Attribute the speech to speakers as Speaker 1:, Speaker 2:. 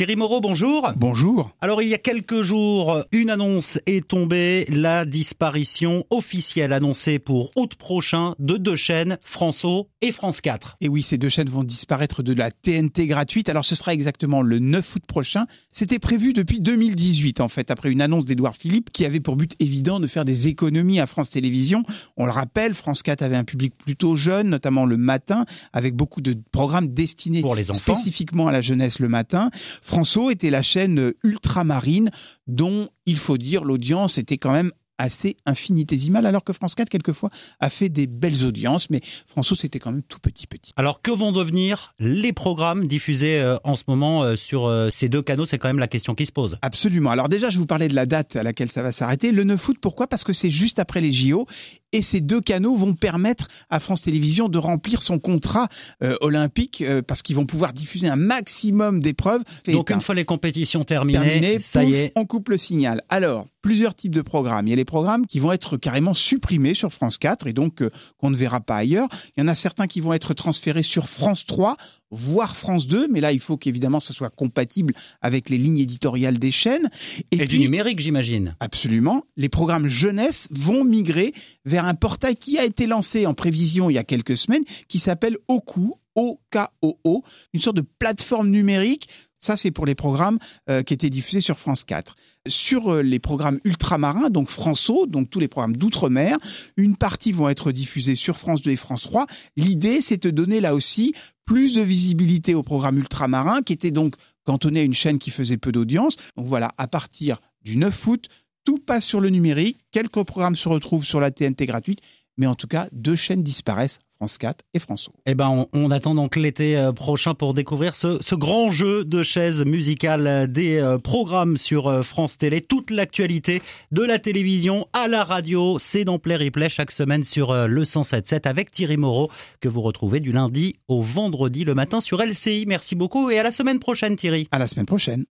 Speaker 1: Thierry Moreau, bonjour.
Speaker 2: Bonjour.
Speaker 1: Alors il y a quelques jours, une annonce est tombée, la disparition officielle annoncée pour août prochain de deux chaînes, France et France 4.
Speaker 2: Et oui, ces deux chaînes vont disparaître de la TNT gratuite. Alors ce sera exactement le 9 août prochain. C'était prévu depuis 2018 en fait, après une annonce d'Edouard Philippe qui avait pour but évident de faire des économies à France Télévisions. On le rappelle, France 4 avait un public plutôt jeune, notamment le matin, avec beaucoup de programmes destinés
Speaker 1: pour les enfants.
Speaker 2: spécifiquement à la jeunesse le matin. François était la chaîne ultramarine dont, il faut dire, l'audience était quand même assez infinitésimale, alors que France 4, quelquefois, a fait des belles audiences, mais François, c'était quand même tout petit petit.
Speaker 1: Alors, que vont devenir les programmes diffusés euh, en ce moment euh, sur euh, ces deux canaux? C'est quand même la question qui se pose.
Speaker 2: Absolument. Alors déjà, je vous parlais de la date à laquelle ça va s'arrêter. Le 9 août, pourquoi? Parce que c'est juste après les JO, et ces deux canaux vont permettre à France Télévisions de remplir son contrat olympique, parce qu'ils vont pouvoir diffuser un maximum d'épreuves.
Speaker 1: Donc, une fois les compétitions terminées, ça y est.
Speaker 2: On coupe le signal. Alors, plusieurs types de programmes. Il y a les programmes qui vont être carrément supprimés sur France 4 et donc euh, qu'on ne verra pas ailleurs. Il y en a certains qui vont être transférés sur France 3 voire France 2, mais là il faut qu'évidemment ça soit compatible avec les lignes éditoriales des chaînes.
Speaker 1: Et, du numérique j'imagine.
Speaker 2: Absolument. Les programmes jeunesse vont migrer vers un portail qui a été lancé en prévision il y a quelques semaines, qui s'appelle OKO, O-K-O-O, une sorte de plateforme numérique ça, c'est pour les programmes euh, qui étaient diffusés sur France 4. Sur euh, les programmes ultramarins, donc François, donc tous les programmes d'outre-mer, une partie vont être diffusés sur France 2 et France 3. L'idée, c'est de donner là aussi plus de visibilité aux programmes ultramarins, qui étaient donc cantonnés à une chaîne qui faisait peu d'audience. Donc voilà, à partir du 9 août, tout passe sur le numérique. Quelques programmes se retrouvent sur la TNT gratuite mais en tout cas, deux chaînes disparaissent, France 4 et France
Speaker 1: Eh ben, on, attend donc l'été euh, prochain pour découvrir ce, grand jeu de chaises musicales euh, des euh, programmes sur France Télé. Toute l'actualité de la télévision à la radio, c'est dans Play Replay chaque semaine sur le 107.7 avec Thierry Moreau que vous retrouvez du lundi au vendredi le matin sur LCI. Merci beaucoup et à la semaine prochaine Thierry.
Speaker 2: À la semaine prochaine.